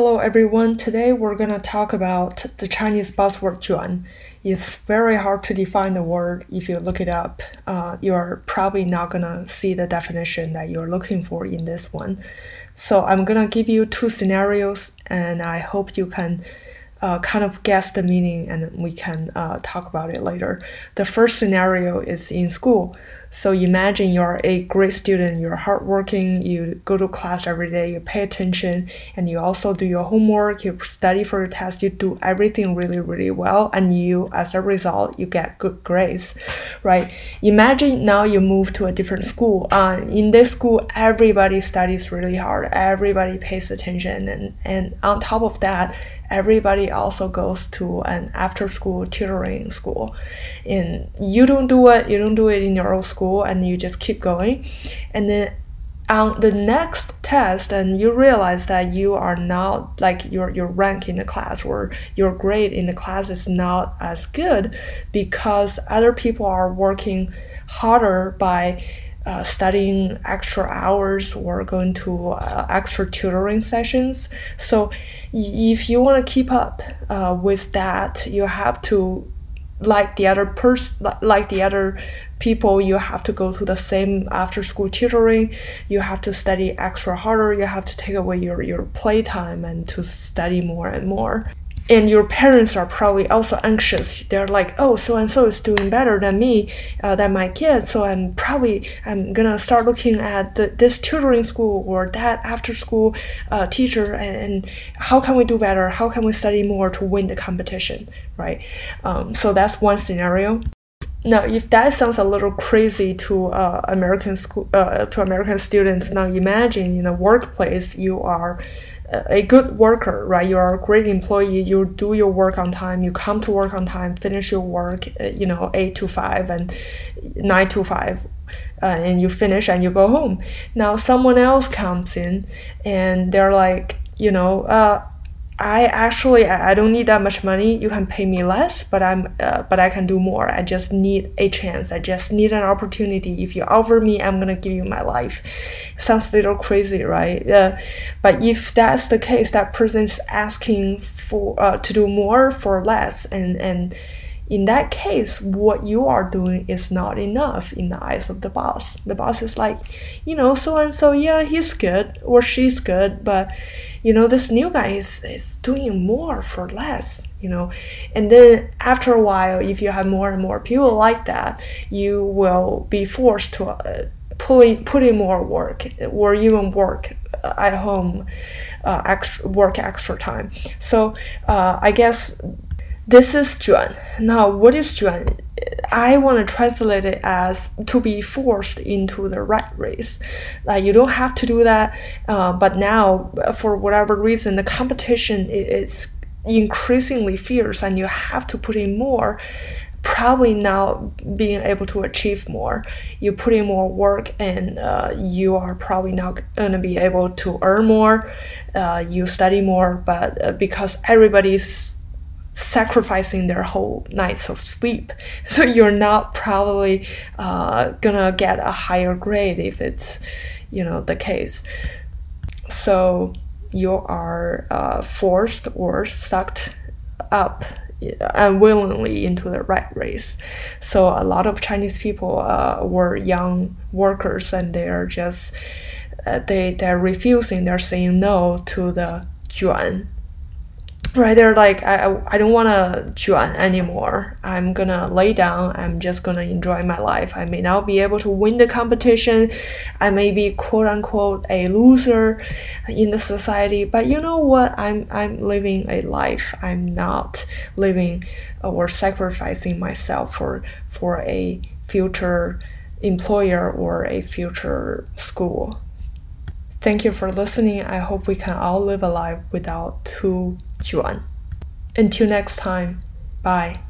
Hello everyone. Today we're gonna talk about the Chinese buzzword 卷. It's very hard to define the word. If you look it up, uh, you're probably not gonna see the definition that you're looking for in this one. So I'm gonna give you two scenarios, and I hope you can uh, kind of guess the meaning and we can uh, talk about it later. The first scenario is in school. So imagine you're a great student, you're hardworking, you go to class every day, you pay attention, and you also do your homework, you study for your test, you do everything really, really well, and you, as a result, you get good grades, right? Imagine now you move to a different school. Uh, in this school, everybody studies really hard, everybody pays attention, and, and on top of that, everybody also goes to an after school tutoring school and you don't do it you don't do it in your own school and you just keep going and then on the next test and you realize that you are not like your your rank in the class or your grade in the class is not as good because other people are working harder by uh, studying extra hours or going to uh, extra tutoring sessions. So, if you want to keep up uh, with that, you have to, like the other person, like the other people, you have to go to the same after school tutoring. You have to study extra harder. You have to take away your your playtime and to study more and more and your parents are probably also anxious. They're like oh so and so is doing better than me uh, than my kid so i'm probably i'm gonna start looking at the, this tutoring school or that after school uh, teacher and, and, how can we do better? How can we study more to win the competition? Right? Um, so that's one scenario. Now, if that sounds a little crazy to uh, American school uh, to American students, now imagine in a workplace you are a good worker, right? You are a great employee. You do your work on time. You come to work on time. Finish your work, uh, you know, eight to five and nine to five, uh, and you finish and you go home. Now someone else comes in, and they're like, you know, uh, I actually I don't need that much money. You can pay me less, but I'm uh, but I can do more. I just need a chance. I just need an opportunity. If you offer me, I'm gonna give you my life. Sounds a little crazy, right? Uh, but if that's the case, that person's asking for uh, to do more for less, and and in that case, what you are doing is not enough in the eyes of the boss. The boss is like, you know, so and so, yeah, he's good or she's good, but you know, this new guy is, is doing more for less, you know. And then after a while, if you have more and more people like that, you will be forced to uh, pulling, put in more work or even work at home, uh, extra, work extra time. So uh, I guess this is Juan. Now, what is Juan? I want to translate it as to be forced into the rat race. Like you don't have to do that, uh, but now for whatever reason, the competition is increasingly fierce, and you have to put in more. Probably now being able to achieve more, you put in more work, and uh, you are probably not going to be able to earn more. Uh, you study more, but uh, because everybody's sacrificing their whole nights of sleep. So you're not probably uh, gonna get a higher grade if it's, you know, the case. So you are uh, forced or sucked up unwillingly into the rat race. So a lot of Chinese people uh, were young workers and they're just uh, they they're refusing. They're saying no to the 卷 right they're like i i don't want to 卷 anymore. I'm gonna lay down. I'm just gonna enjoy my life. I may not be able to win the competition. I may be quote unquote a loser in the society but you know what? I'm i'm living a life. I'm not living or sacrificing myself for for a future employer or a future school. Thank you for listening. I hope we can all live a life without too 卷. Until next time, bye.